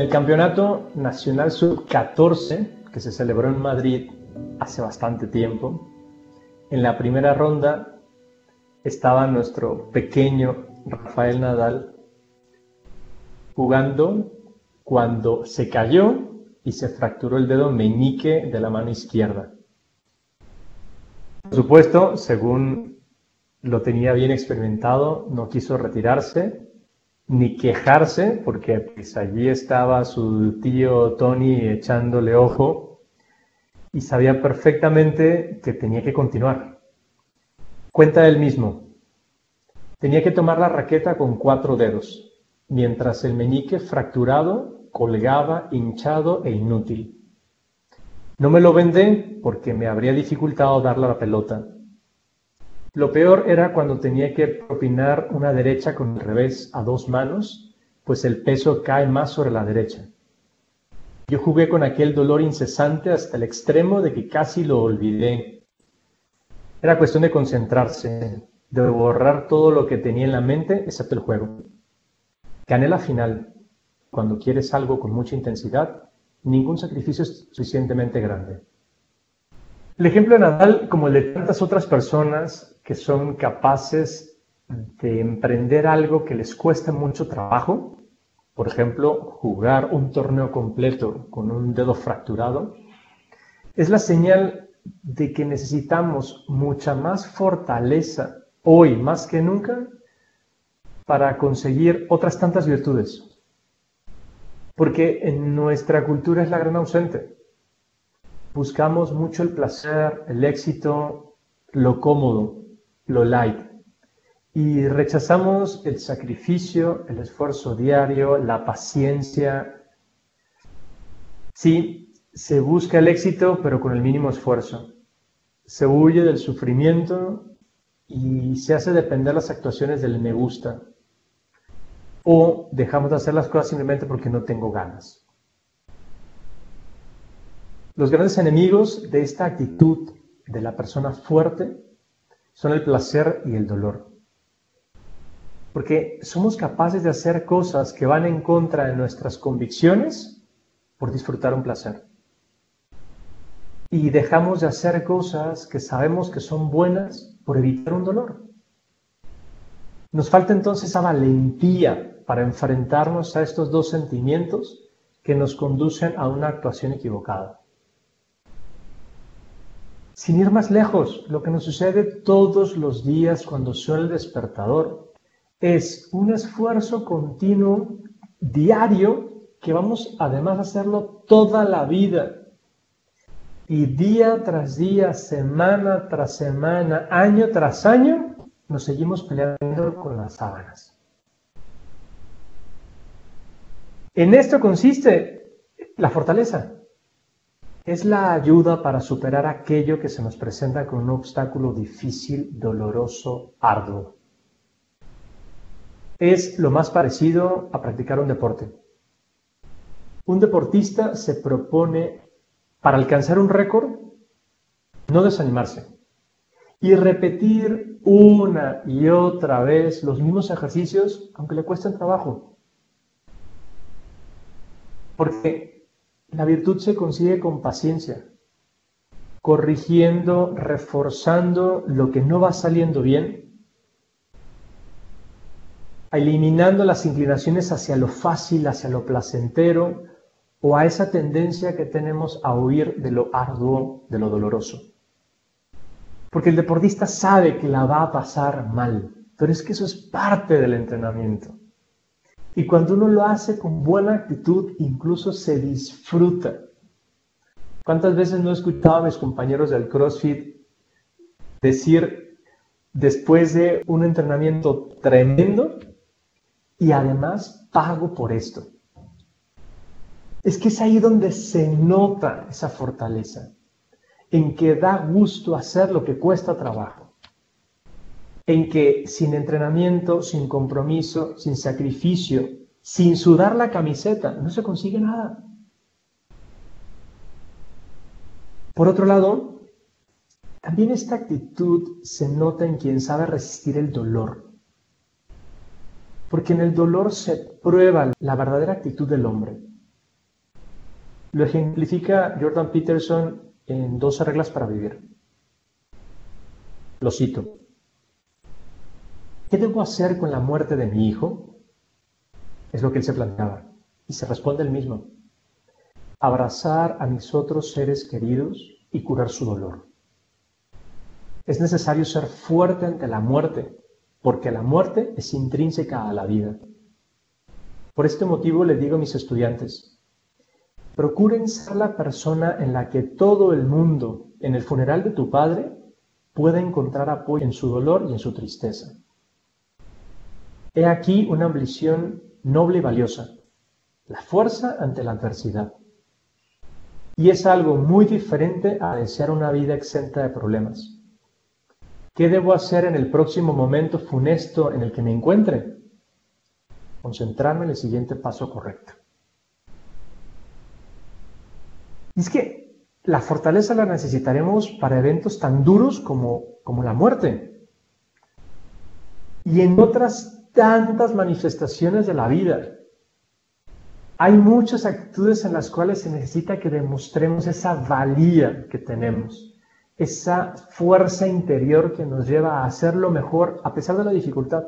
el Campeonato Nacional Sub-14, que se celebró en Madrid hace bastante tiempo, en la primera ronda estaba nuestro pequeño Rafael Nadal jugando cuando se cayó y se fracturó el dedo meñique de la mano izquierda. Por supuesto, según lo tenía bien experimentado, no quiso retirarse ni quejarse, porque pues, allí estaba su tío Tony echándole ojo y sabía perfectamente que tenía que continuar. Cuenta él mismo, tenía que tomar la raqueta con cuatro dedos, mientras el meñique fracturado colgaba hinchado e inútil. No me lo vendé porque me habría dificultado darle la pelota lo peor era cuando tenía que propinar una derecha con el revés a dos manos, pues el peso cae más sobre la derecha. Yo jugué con aquel dolor incesante hasta el extremo de que casi lo olvidé. Era cuestión de concentrarse, de borrar todo lo que tenía en la mente, excepto el juego. Gané la final. Cuando quieres algo con mucha intensidad, ningún sacrificio es suficientemente grande. El ejemplo de Nadal, como el de tantas otras personas que son capaces de emprender algo que les cuesta mucho trabajo, por ejemplo, jugar un torneo completo con un dedo fracturado, es la señal de que necesitamos mucha más fortaleza hoy más que nunca para conseguir otras tantas virtudes. Porque en nuestra cultura es la gran ausente buscamos mucho el placer, el éxito, lo cómodo, lo light. Y rechazamos el sacrificio, el esfuerzo diario, la paciencia. Sí, se busca el éxito, pero con el mínimo esfuerzo. Se huye del sufrimiento y se hace depender las actuaciones del me gusta. O dejamos de hacer las cosas simplemente porque no tengo ganas. Los grandes enemigos de esta actitud de la persona fuerte son el placer y el dolor. Porque somos capaces de hacer cosas que van en contra de nuestras convicciones por disfrutar un placer. Y dejamos de hacer cosas que sabemos que son buenas por evitar un dolor. Nos falta entonces esa valentía para enfrentarnos a estos dos sentimientos que nos conducen a una actuación equivocada. Sin ir más lejos, lo que nos sucede todos los días cuando suena el despertador es un esfuerzo continuo, diario, que vamos además a hacerlo toda la vida. Y día tras día, semana tras semana, año tras año, nos seguimos peleando con las sábanas. En esto consiste la fortaleza es la ayuda para superar aquello que se nos presenta con un obstáculo difícil, doloroso, arduo. Es lo más parecido a practicar un deporte. Un deportista se propone, para alcanzar un récord, no desanimarse y repetir una y otra vez los mismos ejercicios, aunque le cuesten trabajo. Porque la virtud se consigue con paciencia, corrigiendo, reforzando lo que no va saliendo bien, eliminando las inclinaciones hacia lo fácil, hacia lo placentero o a esa tendencia que tenemos a huir de lo arduo, de lo doloroso. Porque el deportista sabe que la va a pasar mal, pero es que eso es parte del entrenamiento. Y cuando uno lo hace con buena actitud, incluso se disfruta. ¿Cuántas veces no he escuchado a mis compañeros del CrossFit decir después de un entrenamiento tremendo y además pago por esto? Es que es ahí donde se nota esa fortaleza, en que da gusto hacer lo que cuesta trabajo en que sin entrenamiento, sin compromiso, sin sacrificio, sin sudar la camiseta, no se consigue nada. Por otro lado, también esta actitud se nota en quien sabe resistir el dolor. Porque en el dolor se prueba la verdadera actitud del hombre. Lo ejemplifica Jordan Peterson en 12 reglas para vivir. Lo cito. ¿Qué debo hacer con la muerte de mi hijo? Es lo que él se planteaba. Y se responde el mismo. Abrazar a mis otros seres queridos y curar su dolor. Es necesario ser fuerte ante la muerte, porque la muerte es intrínseca a la vida. Por este motivo le digo a mis estudiantes, procuren ser la persona en la que todo el mundo, en el funeral de tu padre, pueda encontrar apoyo en su dolor y en su tristeza. He aquí una ambición noble y valiosa, la fuerza ante la adversidad. Y es algo muy diferente a desear una vida exenta de problemas. ¿Qué debo hacer en el próximo momento funesto en el que me encuentre? Concentrarme en el siguiente paso correcto. Y es que la fortaleza la necesitaremos para eventos tan duros como, como la muerte. Y en otras tantas manifestaciones de la vida. Hay muchas actitudes en las cuales se necesita que demostremos esa valía que tenemos, esa fuerza interior que nos lleva a hacerlo mejor a pesar de la dificultad.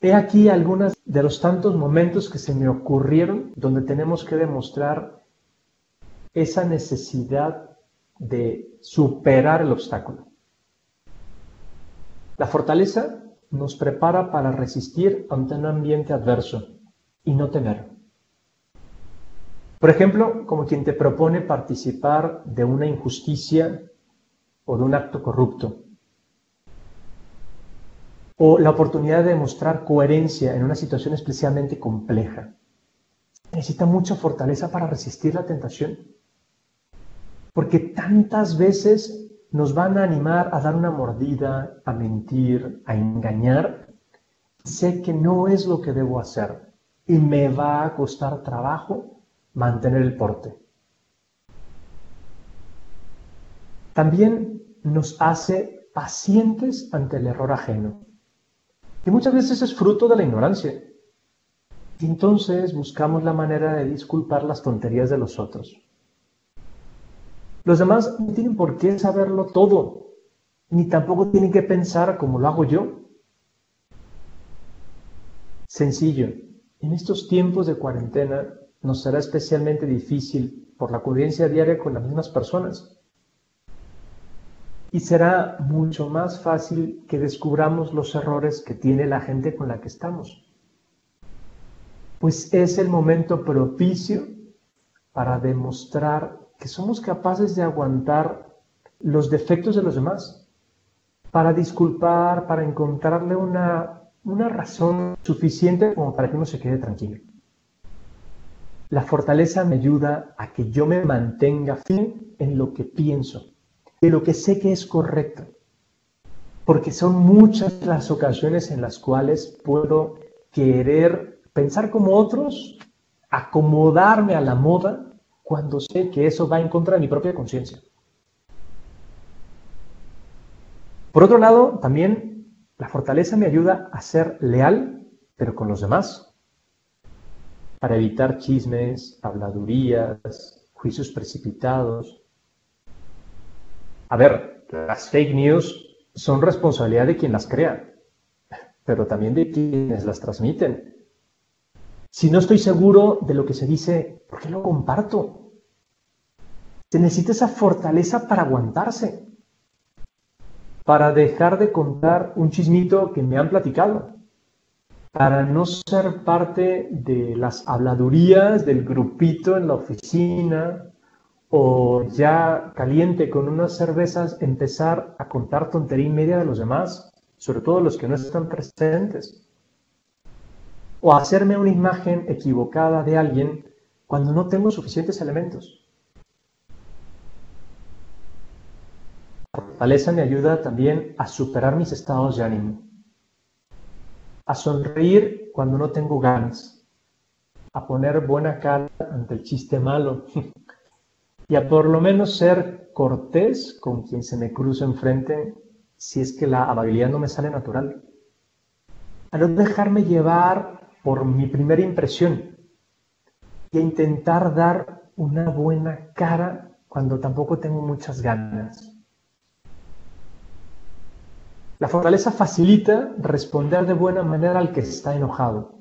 He aquí algunos de los tantos momentos que se me ocurrieron donde tenemos que demostrar esa necesidad de superar el obstáculo. La fortaleza nos prepara para resistir ante un ambiente adverso y no temer. Por ejemplo, como quien te propone participar de una injusticia o de un acto corrupto. O la oportunidad de demostrar coherencia en una situación especialmente compleja. Necesita mucha fortaleza para resistir la tentación. Porque tantas veces nos van a animar a dar una mordida, a mentir, a engañar. Sé que no es lo que debo hacer y me va a costar trabajo mantener el porte. También nos hace pacientes ante el error ajeno. Y muchas veces es fruto de la ignorancia. Entonces buscamos la manera de disculpar las tonterías de los otros. Los demás no tienen por qué saberlo todo, ni tampoco tienen que pensar como lo hago yo. Sencillo, en estos tiempos de cuarentena nos será especialmente difícil por la convivencia diaria con las mismas personas. Y será mucho más fácil que descubramos los errores que tiene la gente con la que estamos. Pues es el momento propicio para demostrar que somos capaces de aguantar los defectos de los demás, para disculpar, para encontrarle una, una razón suficiente como para que uno se quede tranquilo. La fortaleza me ayuda a que yo me mantenga firme en lo que pienso, en lo que sé que es correcto, porque son muchas las ocasiones en las cuales puedo querer pensar como otros, acomodarme a la moda cuando sé que eso va en contra de mi propia conciencia. Por otro lado, también la fortaleza me ayuda a ser leal, pero con los demás, para evitar chismes, habladurías, juicios precipitados. A ver, las fake news son responsabilidad de quien las crea, pero también de quienes las transmiten. Si no estoy seguro de lo que se dice, ¿por qué lo comparto? Se necesita esa fortaleza para aguantarse, para dejar de contar un chismito que me han platicado, para no ser parte de las habladurías del grupito en la oficina o ya caliente con unas cervezas empezar a contar tontería y media de los demás, sobre todo los que no están presentes o hacerme una imagen equivocada de alguien cuando no tengo suficientes elementos. La fortaleza me ayuda también a superar mis estados de ánimo, a sonreír cuando no tengo ganas, a poner buena cara ante el chiste malo y a por lo menos ser cortés con quien se me cruza enfrente si es que la amabilidad no me sale natural. A no dejarme llevar por mi primera impresión, y a intentar dar una buena cara cuando tampoco tengo muchas ganas. La fortaleza facilita responder de buena manera al que está enojado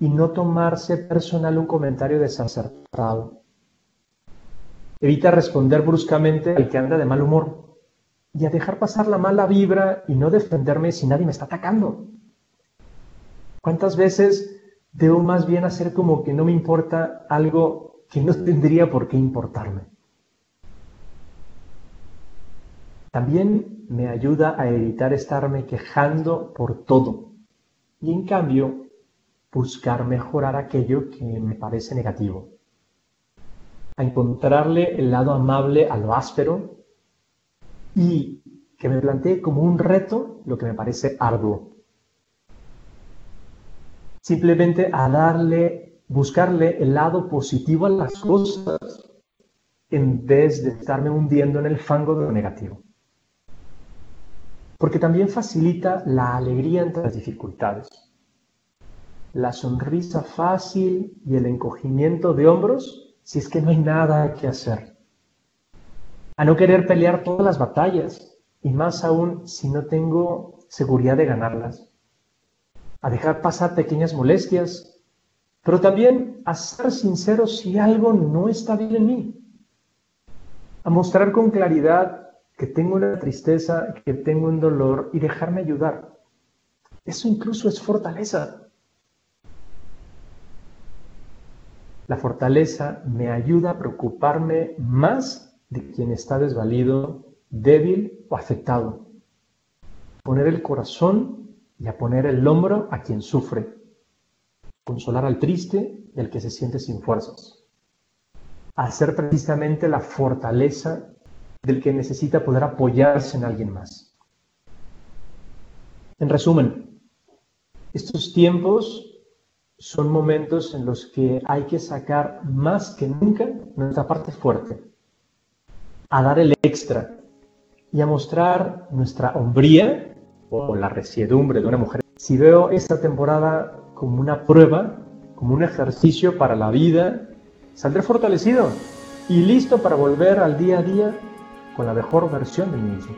y no tomarse personal un comentario desacertado. Evita responder bruscamente al que anda de mal humor y a dejar pasar la mala vibra y no defenderme si nadie me está atacando. ¿Cuántas veces debo más bien hacer como que no me importa algo que no tendría por qué importarme? También me ayuda a evitar estarme quejando por todo y en cambio buscar mejorar aquello que me parece negativo, a encontrarle el lado amable a lo áspero y que me plantee como un reto lo que me parece arduo. Simplemente a darle, buscarle el lado positivo a las cosas en vez de estarme hundiendo en el fango de lo negativo. Porque también facilita la alegría entre las dificultades. La sonrisa fácil y el encogimiento de hombros si es que no hay nada que hacer a no querer pelear todas las batallas, y más aún si no tengo seguridad de ganarlas, a dejar pasar pequeñas molestias, pero también a ser sincero si algo no está bien en mí, a mostrar con claridad que tengo una tristeza, que tengo un dolor y dejarme ayudar. Eso incluso es fortaleza. La fortaleza me ayuda a preocuparme más de quien está desvalido, débil o afectado. Poner el corazón y a poner el hombro a quien sufre. Consolar al triste y al que se siente sin fuerzas. Hacer precisamente la fortaleza del que necesita poder apoyarse en alguien más. En resumen, estos tiempos son momentos en los que hay que sacar más que nunca nuestra parte fuerte, a dar el extra y a mostrar nuestra hombría o la resiedumbre de una mujer. Si veo esta temporada como una prueba, como un ejercicio para la vida, saldré fortalecido y listo para volver al día a día con la mejor versión de mí mismo.